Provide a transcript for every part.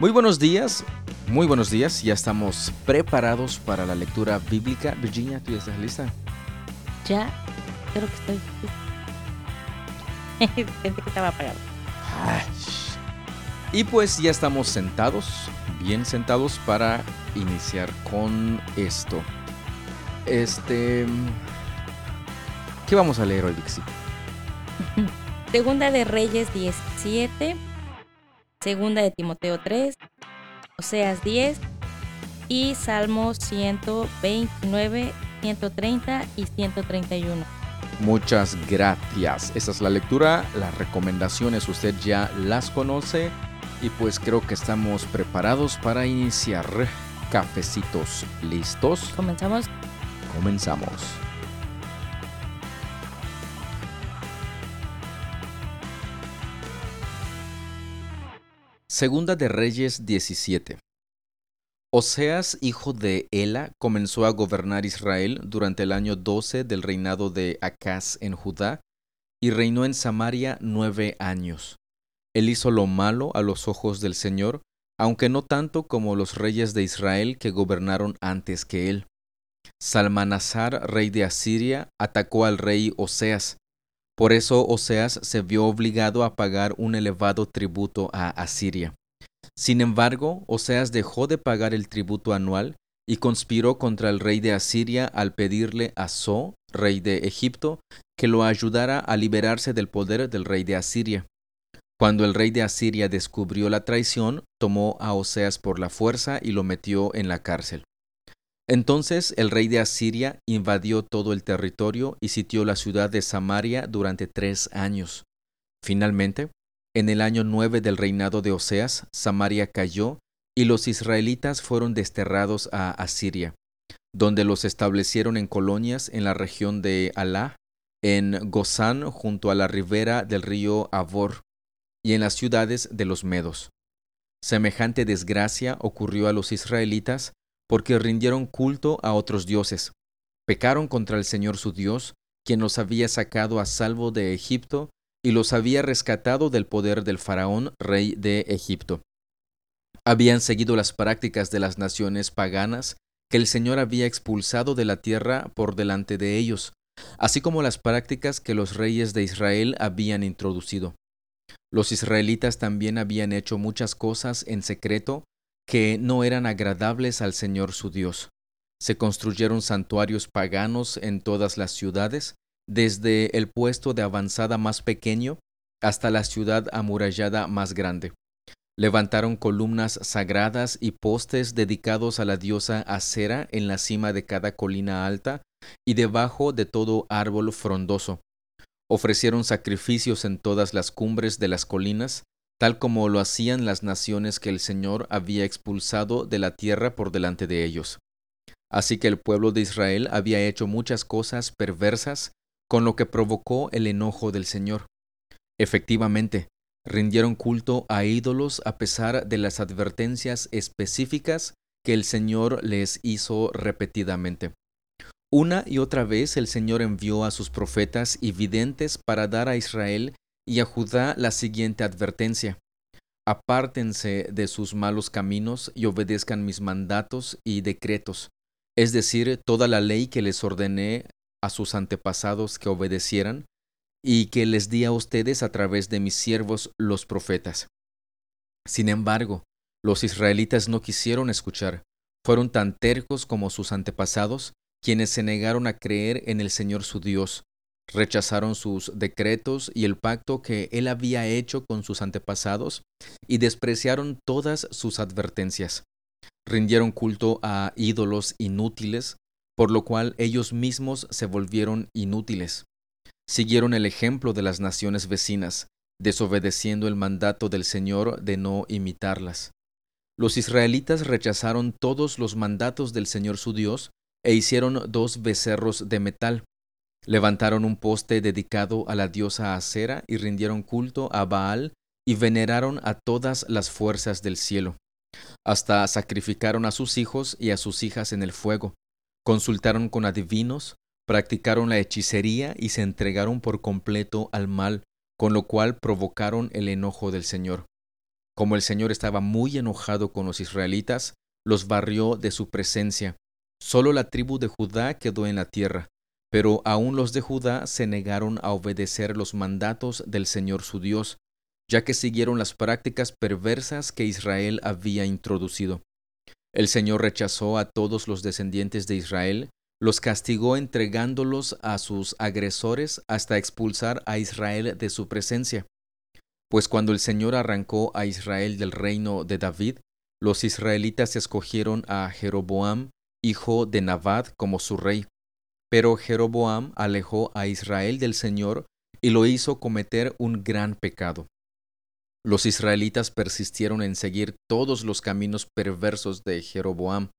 Muy buenos días, muy buenos días. Ya estamos preparados para la lectura bíblica. Virginia, ¿tú ya estás lista? Ya, creo que estoy. Pensé que estaba apagado. Y pues ya estamos sentados, bien sentados para iniciar con esto. Este. ¿Qué vamos a leer hoy, Vixi? Segunda de Reyes 17, Segunda de Timoteo 3, Oseas 10 y Salmos 129, 130 y 131. Muchas gracias. Esa es la lectura, las recomendaciones usted ya las conoce y pues creo que estamos preparados para iniciar. Cafecitos listos. Comenzamos. Comenzamos. Segunda de Reyes 17. Oseas, hijo de Ela, comenzó a gobernar Israel durante el año 12 del reinado de Acaz en Judá, y reinó en Samaria nueve años. Él hizo lo malo a los ojos del Señor, aunque no tanto como los reyes de Israel que gobernaron antes que él. Salmanasar, rey de Asiria, atacó al rey Oseas. Por eso Oseas se vio obligado a pagar un elevado tributo a Asiria. Sin embargo, Oseas dejó de pagar el tributo anual y conspiró contra el rey de Asiria al pedirle a So, rey de Egipto, que lo ayudara a liberarse del poder del rey de Asiria. Cuando el rey de Asiria descubrió la traición, tomó a Oseas por la fuerza y lo metió en la cárcel. Entonces el rey de Asiria invadió todo el territorio y sitió la ciudad de Samaria durante tres años. Finalmente, en el año nueve del reinado de Oseas, Samaria cayó y los israelitas fueron desterrados a Asiria, donde los establecieron en colonias en la región de Alá, en Gozán junto a la ribera del río Avor, y en las ciudades de los Medos. Semejante desgracia ocurrió a los israelitas porque rindieron culto a otros dioses. Pecaron contra el Señor su Dios, quien los había sacado a salvo de Egipto y los había rescatado del poder del faraón, rey de Egipto. Habían seguido las prácticas de las naciones paganas que el Señor había expulsado de la tierra por delante de ellos, así como las prácticas que los reyes de Israel habían introducido. Los israelitas también habían hecho muchas cosas en secreto que no eran agradables al Señor su Dios. Se construyeron santuarios paganos en todas las ciudades, desde el puesto de avanzada más pequeño hasta la ciudad amurallada más grande. Levantaron columnas sagradas y postes dedicados a la diosa Acera en la cima de cada colina alta y debajo de todo árbol frondoso. Ofrecieron sacrificios en todas las cumbres de las colinas, tal como lo hacían las naciones que el Señor había expulsado de la tierra por delante de ellos. Así que el pueblo de Israel había hecho muchas cosas perversas, con lo que provocó el enojo del Señor. Efectivamente, rindieron culto a ídolos a pesar de las advertencias específicas que el Señor les hizo repetidamente. Una y otra vez el Señor envió a sus profetas y videntes para dar a Israel y a Judá la siguiente advertencia. Apártense de sus malos caminos y obedezcan mis mandatos y decretos, es decir, toda la ley que les ordené a sus antepasados que obedecieran, y que les di a ustedes a través de mis siervos los profetas. Sin embargo, los israelitas no quisieron escuchar, fueron tan tercos como sus antepasados, quienes se negaron a creer en el Señor su Dios, rechazaron sus decretos y el pacto que él había hecho con sus antepasados y despreciaron todas sus advertencias. Rindieron culto a ídolos inútiles, por lo cual ellos mismos se volvieron inútiles. Siguieron el ejemplo de las naciones vecinas, desobedeciendo el mandato del Señor de no imitarlas. Los israelitas rechazaron todos los mandatos del Señor su Dios e hicieron dos becerros de metal, Levantaron un poste dedicado a la diosa Acera y rindieron culto a Baal y veneraron a todas las fuerzas del cielo. Hasta sacrificaron a sus hijos y a sus hijas en el fuego. Consultaron con adivinos, practicaron la hechicería y se entregaron por completo al mal, con lo cual provocaron el enojo del Señor. Como el Señor estaba muy enojado con los israelitas, los barrió de su presencia. Solo la tribu de Judá quedó en la tierra, pero aún los de Judá se negaron a obedecer los mandatos del Señor su Dios, ya que siguieron las prácticas perversas que Israel había introducido. El Señor rechazó a todos los descendientes de Israel, los castigó entregándolos a sus agresores hasta expulsar a Israel de su presencia. Pues cuando el Señor arrancó a Israel del reino de David, los israelitas escogieron a Jeroboam, hijo de Nabad, como su rey. Pero Jeroboam alejó a Israel del Señor y lo hizo cometer un gran pecado. Los israelitas persistieron en seguir todos los caminos perversos de Jeroboam.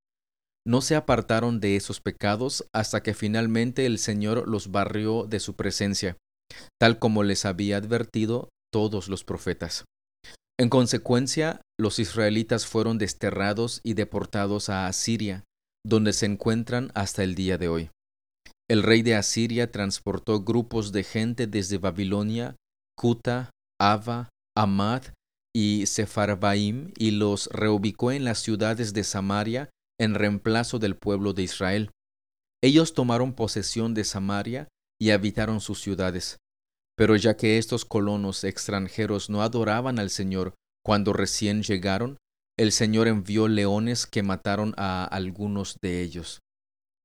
No se apartaron de esos pecados hasta que finalmente el Señor los barrió de su presencia, tal como les había advertido todos los profetas. En consecuencia, los israelitas fueron desterrados y deportados a Asiria, donde se encuentran hasta el día de hoy. El rey de Asiria transportó grupos de gente desde Babilonia, Cuta, Ava, Amad y Sepharvaim y los reubicó en las ciudades de Samaria en reemplazo del pueblo de Israel. Ellos tomaron posesión de Samaria y habitaron sus ciudades. Pero ya que estos colonos extranjeros no adoraban al Señor cuando recién llegaron, el Señor envió leones que mataron a algunos de ellos.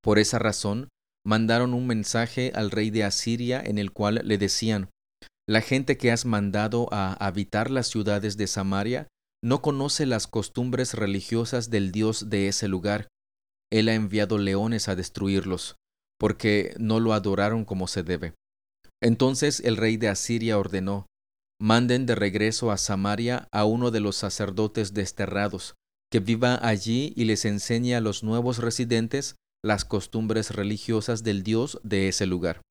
Por esa razón, mandaron un mensaje al rey de Asiria en el cual le decían, La gente que has mandado a habitar las ciudades de Samaria no conoce las costumbres religiosas del Dios de ese lugar. Él ha enviado leones a destruirlos, porque no lo adoraron como se debe. Entonces el rey de Asiria ordenó, manden de regreso a Samaria a uno de los sacerdotes desterrados, que viva allí y les enseñe a los nuevos residentes las costumbres religiosas del Dios de ese lugar.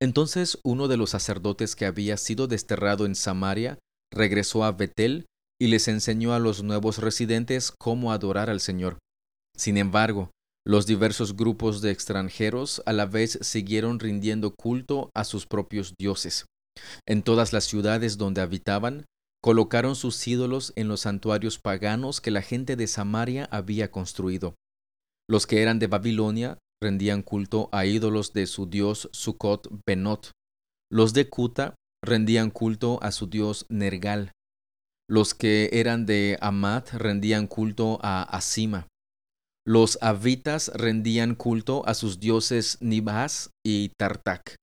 Entonces uno de los sacerdotes que había sido desterrado en Samaria regresó a Betel y les enseñó a los nuevos residentes cómo adorar al Señor. Sin embargo, los diversos grupos de extranjeros a la vez siguieron rindiendo culto a sus propios dioses. En todas las ciudades donde habitaban, colocaron sus ídolos en los santuarios paganos que la gente de Samaria había construido. Los que eran de Babilonia rendían culto a ídolos de su dios Sukkot Benot. Los de Kuta rendían culto a su dios Nergal. Los que eran de Amat rendían culto a Asima. Los avitas rendían culto a sus dioses Nibas y Tartak,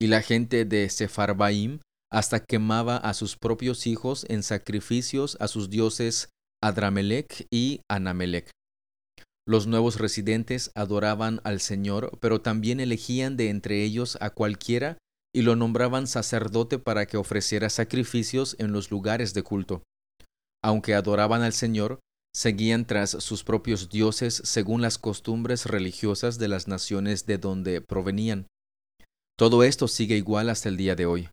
y la gente de Sepharvaim hasta quemaba a sus propios hijos en sacrificios a sus dioses Adramelech y Anamelech. Los nuevos residentes adoraban al Señor, pero también elegían de entre ellos a cualquiera y lo nombraban sacerdote para que ofreciera sacrificios en los lugares de culto. Aunque adoraban al Señor, seguían tras sus propios dioses según las costumbres religiosas de las naciones de donde provenían. Todo esto sigue igual hasta el día de hoy.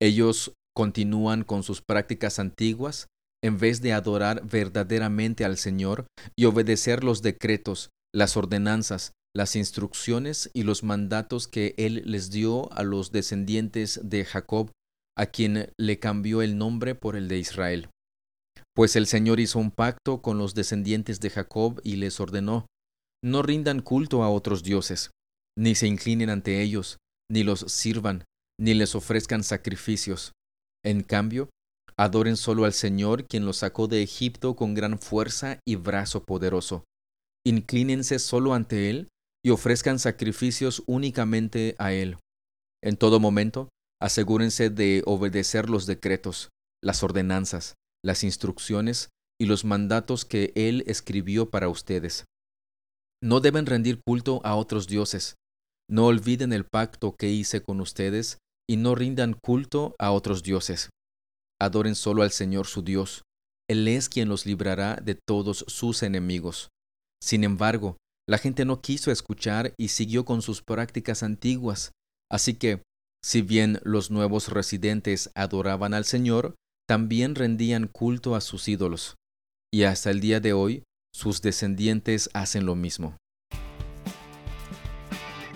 Ellos continúan con sus prácticas antiguas en vez de adorar verdaderamente al Señor y obedecer los decretos, las ordenanzas, las instrucciones y los mandatos que Él les dio a los descendientes de Jacob, a quien le cambió el nombre por el de Israel. Pues el Señor hizo un pacto con los descendientes de Jacob y les ordenó, no rindan culto a otros dioses, ni se inclinen ante ellos, ni los sirvan, ni les ofrezcan sacrificios. En cambio, adoren solo al Señor quien los sacó de Egipto con gran fuerza y brazo poderoso. Inclínense solo ante Él y ofrezcan sacrificios únicamente a Él. En todo momento, asegúrense de obedecer los decretos, las ordenanzas, las instrucciones y los mandatos que Él escribió para ustedes. No deben rendir culto a otros dioses. No olviden el pacto que hice con ustedes y no rindan culto a otros dioses. Adoren solo al Señor su Dios. Él es quien los librará de todos sus enemigos. Sin embargo, la gente no quiso escuchar y siguió con sus prácticas antiguas. Así que, si bien los nuevos residentes adoraban al Señor, también rendían culto a sus ídolos, y hasta el día de hoy sus descendientes hacen lo mismo.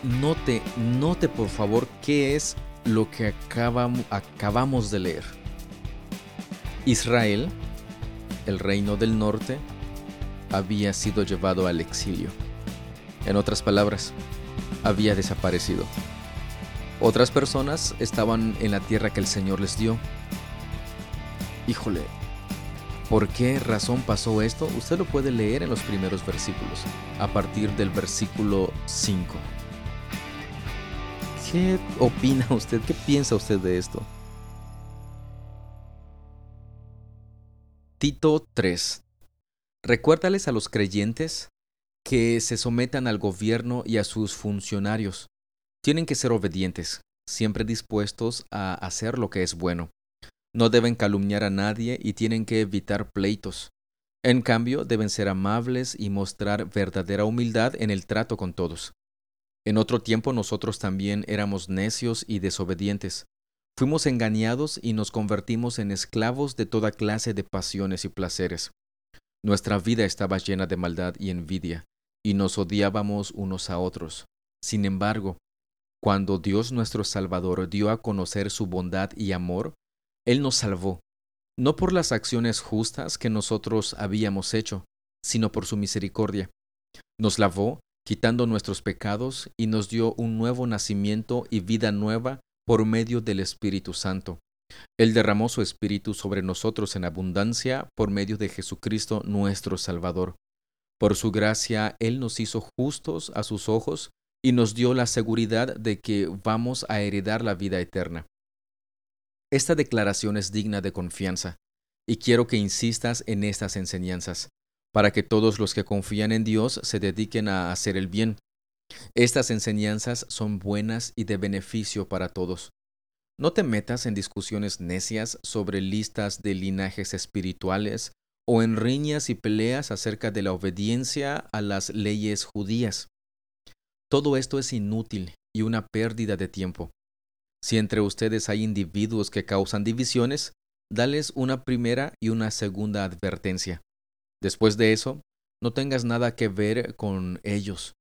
Note, note por favor qué es lo que acabamos, acabamos de leer. Israel, el reino del norte, había sido llevado al exilio. En otras palabras, había desaparecido. Otras personas estaban en la tierra que el Señor les dio. Híjole, ¿por qué razón pasó esto? Usted lo puede leer en los primeros versículos, a partir del versículo 5. ¿Qué opina usted? ¿Qué piensa usted de esto? Tito 3. Recuérdales a los creyentes que se sometan al gobierno y a sus funcionarios. Tienen que ser obedientes, siempre dispuestos a hacer lo que es bueno. No deben calumniar a nadie y tienen que evitar pleitos. En cambio, deben ser amables y mostrar verdadera humildad en el trato con todos. En otro tiempo nosotros también éramos necios y desobedientes. Fuimos engañados y nos convertimos en esclavos de toda clase de pasiones y placeres. Nuestra vida estaba llena de maldad y envidia y nos odiábamos unos a otros. Sin embargo, cuando Dios nuestro Salvador dio a conocer su bondad y amor, Él nos salvó, no por las acciones justas que nosotros habíamos hecho, sino por su misericordia. Nos lavó, quitando nuestros pecados, y nos dio un nuevo nacimiento y vida nueva por medio del Espíritu Santo. Él derramó su Espíritu sobre nosotros en abundancia por medio de Jesucristo nuestro Salvador. Por su gracia, Él nos hizo justos a sus ojos y nos dio la seguridad de que vamos a heredar la vida eterna. Esta declaración es digna de confianza, y quiero que insistas en estas enseñanzas, para que todos los que confían en Dios se dediquen a hacer el bien. Estas enseñanzas son buenas y de beneficio para todos. No te metas en discusiones necias sobre listas de linajes espirituales o en riñas y peleas acerca de la obediencia a las leyes judías. Todo esto es inútil y una pérdida de tiempo. Si entre ustedes hay individuos que causan divisiones, dales una primera y una segunda advertencia. Después de eso, no tengas nada que ver con ellos,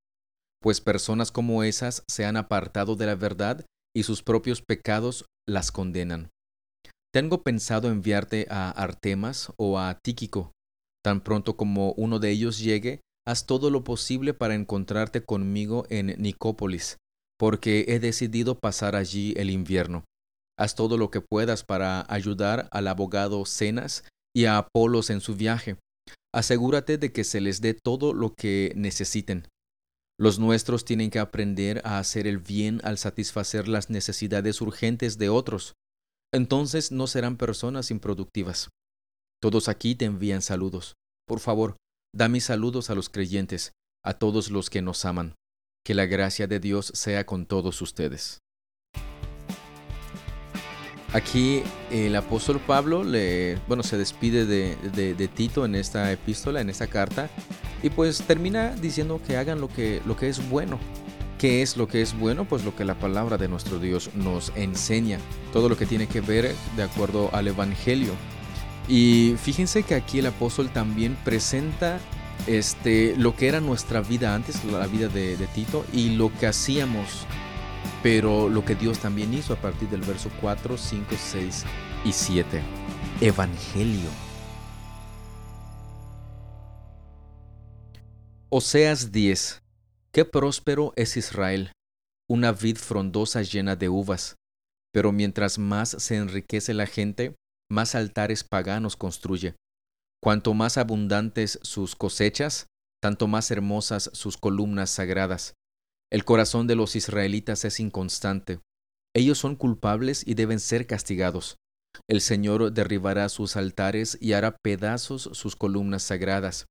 pues personas como esas se han apartado de la verdad y sus propios pecados las condenan. Tengo pensado enviarte a Artemas o a Tíquico. Tan pronto como uno de ellos llegue, haz todo lo posible para encontrarte conmigo en Nicópolis, porque he decidido pasar allí el invierno. Haz todo lo que puedas para ayudar al abogado Cenas y a Apolos en su viaje. Asegúrate de que se les dé todo lo que necesiten. Los nuestros tienen que aprender a hacer el bien al satisfacer las necesidades urgentes de otros entonces no serán personas improductivas. Todos aquí te envían saludos. Por favor, da mis saludos a los creyentes, a todos los que nos aman. Que la gracia de Dios sea con todos ustedes. Aquí el apóstol Pablo le, bueno, se despide de, de, Tito en esta epístola, en esta carta, y pues termina diciendo que hagan lo que, lo que es bueno, ¿Qué es lo que es bueno? Pues lo que la palabra de nuestro Dios nos enseña, todo lo que tiene que ver de acuerdo al Evangelio. Y fíjense que aquí el apóstol también presenta este, lo que era nuestra vida antes, la vida de, de Tito, y lo que hacíamos, pero lo que Dios también hizo a partir del verso 4, 5, 6 y 7. Evangelio. Oseas 10, Qué próspero es Israel, una vid frondosa llena de uvas. Pero mientras más se enriquece la gente, más altares paganos construye. Cuanto más abundantes sus cosechas, tanto más hermosas sus columnas sagradas. El corazón de los israelitas es inconstante. Ellos son culpables y deben ser castigados. El Señor derribará sus altares y hará pedazos sus columnas sagradas.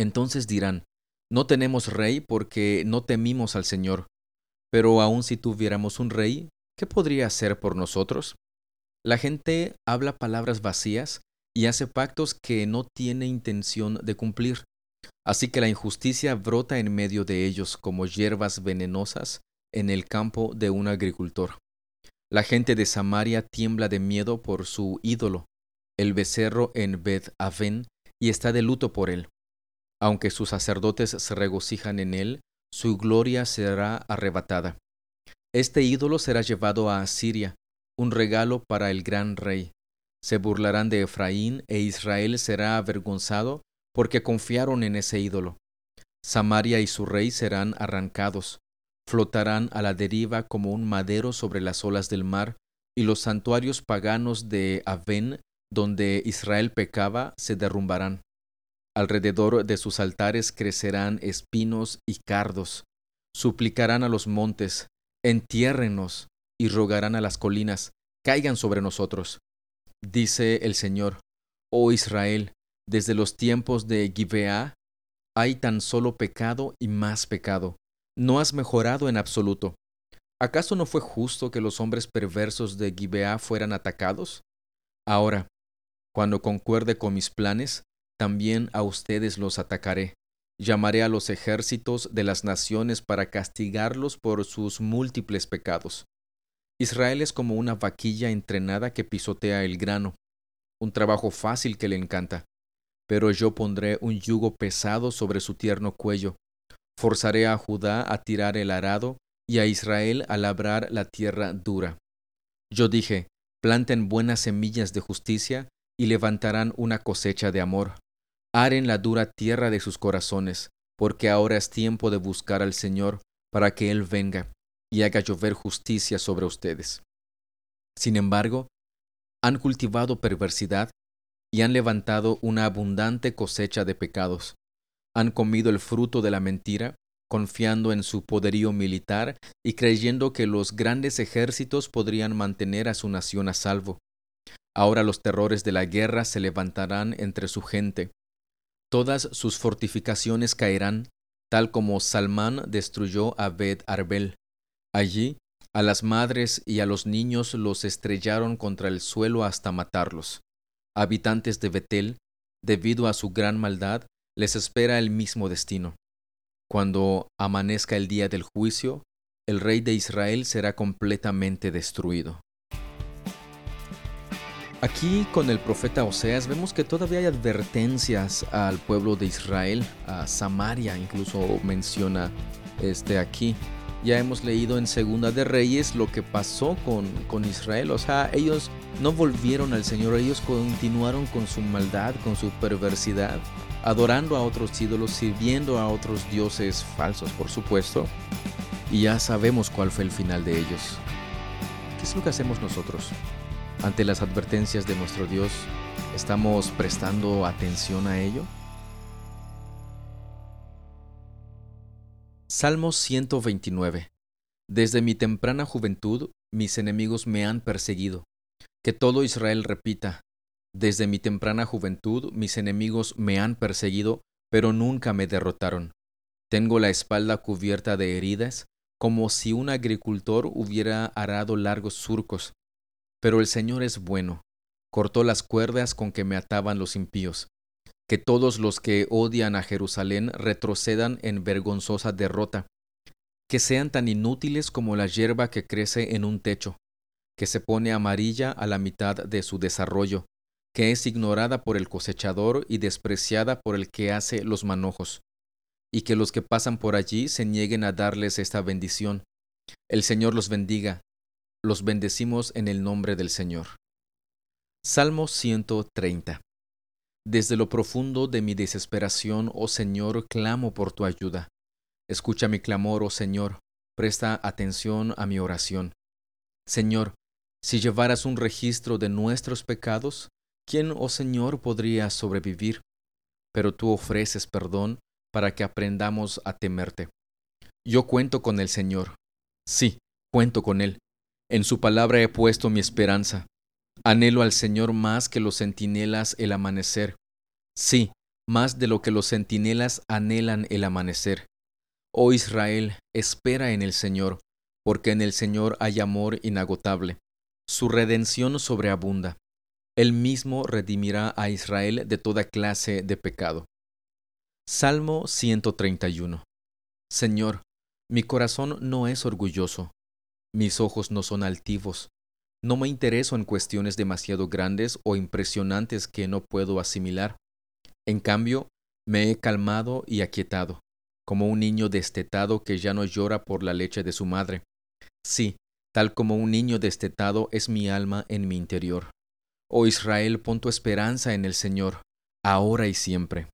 Entonces dirán, no tenemos rey porque no temimos al Señor. Pero aun si tuviéramos un rey, ¿qué podría hacer por nosotros? La gente habla palabras vacías y hace pactos que no tiene intención de cumplir. Así que la injusticia brota en medio de ellos como hierbas venenosas en el campo de un agricultor. La gente de Samaria tiembla de miedo por su ídolo, el becerro en Beth Aven, y está de luto por él. Aunque sus sacerdotes se regocijan en él, su gloria será arrebatada. Este ídolo será llevado a Asiria, un regalo para el gran rey. Se burlarán de Efraín e Israel será avergonzado porque confiaron en ese ídolo. Samaria y su rey serán arrancados, flotarán a la deriva como un madero sobre las olas del mar, y los santuarios paganos de Avén, donde Israel pecaba, se derrumbarán. Alrededor de sus altares crecerán espinos y cardos. Suplicarán a los montes, entiérrenos, y rogarán a las colinas, caigan sobre nosotros. Dice el Señor, oh Israel, desde los tiempos de Gibeá hay tan solo pecado y más pecado. No has mejorado en absoluto. ¿Acaso no fue justo que los hombres perversos de Gibeá fueran atacados? Ahora, cuando concuerde con mis planes, también a ustedes los atacaré. Llamaré a los ejércitos de las naciones para castigarlos por sus múltiples pecados. Israel es como una vaquilla entrenada que pisotea el grano, un trabajo fácil que le encanta. Pero yo pondré un yugo pesado sobre su tierno cuello. Forzaré a Judá a tirar el arado y a Israel a labrar la tierra dura. Yo dije, planten buenas semillas de justicia y levantarán una cosecha de amor aren la dura tierra de sus corazones, porque ahora es tiempo de buscar al Señor para que Él venga y haga llover justicia sobre ustedes. Sin embargo, han cultivado perversidad y han levantado una abundante cosecha de pecados. Han comido el fruto de la mentira, confiando en su poderío militar y creyendo que los grandes ejércitos podrían mantener a su nación a salvo. Ahora los terrores de la guerra se levantarán entre su gente, Todas sus fortificaciones caerán, tal como Salmán destruyó a Bet Arbel. Allí, a las madres y a los niños los estrellaron contra el suelo hasta matarlos. Habitantes de Betel, debido a su gran maldad, les espera el mismo destino. Cuando amanezca el día del juicio, el rey de Israel será completamente destruido. Aquí con el profeta Oseas vemos que todavía hay advertencias al pueblo de Israel, a Samaria incluso menciona este aquí. Ya hemos leído en Segunda de Reyes lo que pasó con, con Israel, o sea, ellos no volvieron al Señor, ellos continuaron con su maldad, con su perversidad, adorando a otros ídolos, sirviendo a otros dioses falsos, por supuesto. Y ya sabemos cuál fue el final de ellos. ¿Qué es lo que hacemos nosotros? Ante las advertencias de nuestro Dios, ¿estamos prestando atención a ello? Salmo 129. Desde mi temprana juventud mis enemigos me han perseguido. Que todo Israel repita, desde mi temprana juventud mis enemigos me han perseguido, pero nunca me derrotaron. Tengo la espalda cubierta de heridas, como si un agricultor hubiera arado largos surcos. Pero el Señor es bueno, cortó las cuerdas con que me ataban los impíos. Que todos los que odian a Jerusalén retrocedan en vergonzosa derrota. Que sean tan inútiles como la hierba que crece en un techo, que se pone amarilla a la mitad de su desarrollo, que es ignorada por el cosechador y despreciada por el que hace los manojos, y que los que pasan por allí se nieguen a darles esta bendición. El Señor los bendiga, los bendecimos en el nombre del Señor. Salmo 130. Desde lo profundo de mi desesperación, oh Señor, clamo por tu ayuda. Escucha mi clamor, oh Señor, presta atención a mi oración. Señor, si llevaras un registro de nuestros pecados, ¿quién, oh Señor, podría sobrevivir? Pero tú ofreces perdón para que aprendamos a temerte. Yo cuento con el Señor. Sí, cuento con Él en su palabra he puesto mi esperanza. Anhelo al Señor más que los centinelas el amanecer. Sí, más de lo que los centinelas anhelan el amanecer. Oh Israel, espera en el Señor, porque en el Señor hay amor inagotable. Su redención sobreabunda. Él mismo redimirá a Israel de toda clase de pecado. Salmo 131. Señor, mi corazón no es orgulloso, mis ojos no son altivos. No me intereso en cuestiones demasiado grandes o impresionantes que no puedo asimilar. En cambio, me he calmado y aquietado, como un niño destetado que ya no llora por la leche de su madre. Sí, tal como un niño destetado es mi alma en mi interior. Oh Israel, pon tu esperanza en el Señor, ahora y siempre.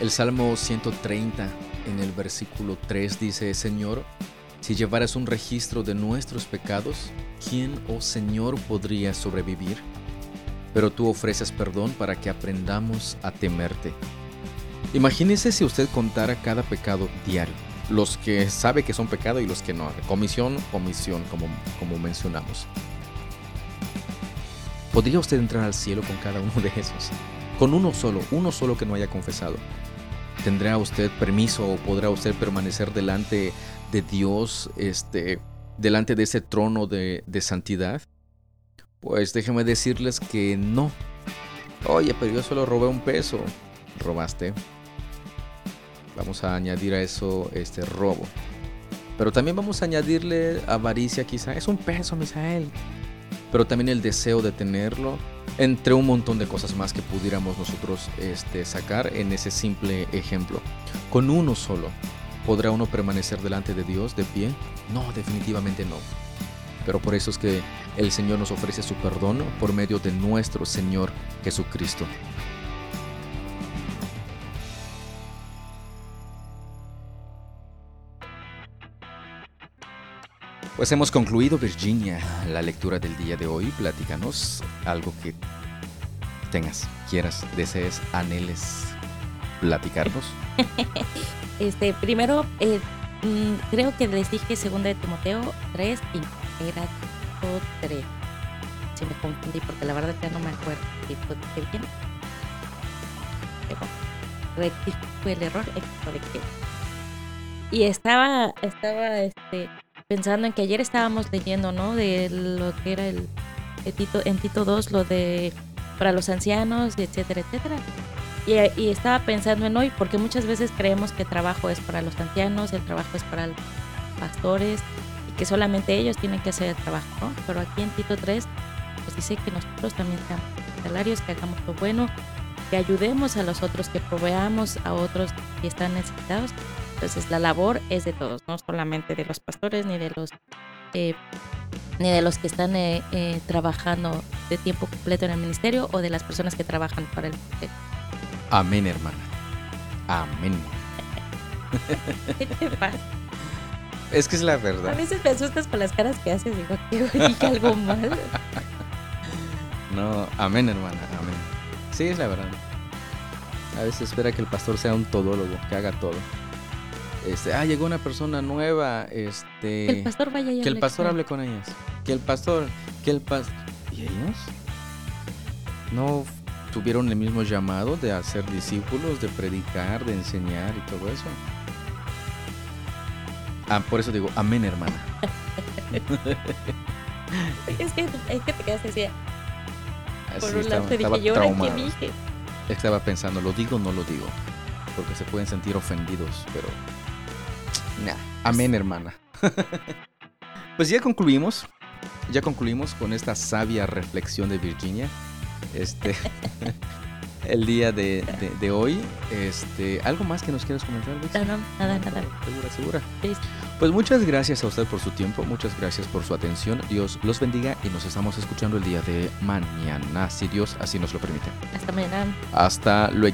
El Salmo 130 en el versículo 3 dice, Señor, si llevaras un registro de nuestros pecados, ¿quién, oh Señor, podría sobrevivir? Pero tú ofreces perdón para que aprendamos a temerte. Imagínese si usted contara cada pecado diario, los que sabe que son pecado y los que no. Comisión, omisión, como, como mencionamos. ¿Podría usted entrar al cielo con cada uno de esos? Con uno solo, uno solo que no haya confesado. ¿Tendrá usted permiso o podrá usted permanecer delante de Dios, este, delante de ese trono de, de santidad? Pues déjeme decirles que no. Oye, pero yo solo robé un peso. Robaste. Vamos a añadir a eso este robo. Pero también vamos a añadirle avaricia quizá. Es un peso, Misael pero también el deseo de tenerlo, entre un montón de cosas más que pudiéramos nosotros este, sacar en ese simple ejemplo. Con uno solo, ¿podrá uno permanecer delante de Dios de pie? No, definitivamente no. Pero por eso es que el Señor nos ofrece su perdón por medio de nuestro Señor Jesucristo. Pues hemos concluido, Virginia, la lectura del día de hoy. Platícanos algo que tengas, quieras, desees, anheles platicarnos. este, primero, eh, mm, creo que les dije segunda de Timoteo 3, y era todo 3. Si me confundí, porque la verdad ya no me acuerdo si fue bien. Pero rectifico el error, y estaba, estaba, este, pensando en que ayer estábamos leyendo, ¿no? De lo que era el, Tito, en Tito 2, lo de para los ancianos, etcétera, etcétera. Y, estaba pensando en hoy, porque muchas veces creemos que el trabajo es para los ancianos, el trabajo es para los pastores, y que solamente ellos tienen que hacer el trabajo, ¿no? Pero aquí en Tito 3, pues dice que nosotros también seamos salarios, que hagamos lo bueno, que ayudemos a los otros, que proveamos a otros que están necesitados entonces la labor es de todos, no solamente de los pastores ni de los eh, ni de los que están eh, eh, trabajando de tiempo completo en el ministerio o de las personas que trabajan para el ministerio. Amén, hermana. Amén. ¿Qué te pasa? Es que es la verdad. A veces me asustas con las caras que haces. Digo, que dije algo mal. No, amén, hermana. Amén. Sí, es la verdad. A veces espera que el pastor sea un todólogo, que haga todo. Este, ah, llegó una persona nueva, este... Que el pastor vaya Que el pastor hable con ellas. Que el pastor, que el pastor... ¿Y ellos? ¿No tuvieron el mismo llamado de hacer discípulos, de predicar, de enseñar y todo eso? Ah, por eso digo, amén, hermana. es, que, es que te quedas así. Por un lado te dije, yo qué dije? Estaba pensando, ¿lo digo o no lo digo? Porque se pueden sentir ofendidos, pero Amén, hermana. pues ya concluimos. Ya concluimos con esta sabia reflexión de Virginia. Este. el día de, hoy. Este, ¿Algo más que nos quieras comentar, No, no, nada, nada. ¿Segura, segura? Pues muchas gracias a usted por su tiempo, muchas gracias por su atención. Dios los bendiga y nos estamos escuchando el día de mañana, si Dios así nos lo permite. Hasta mañana. Hasta luego.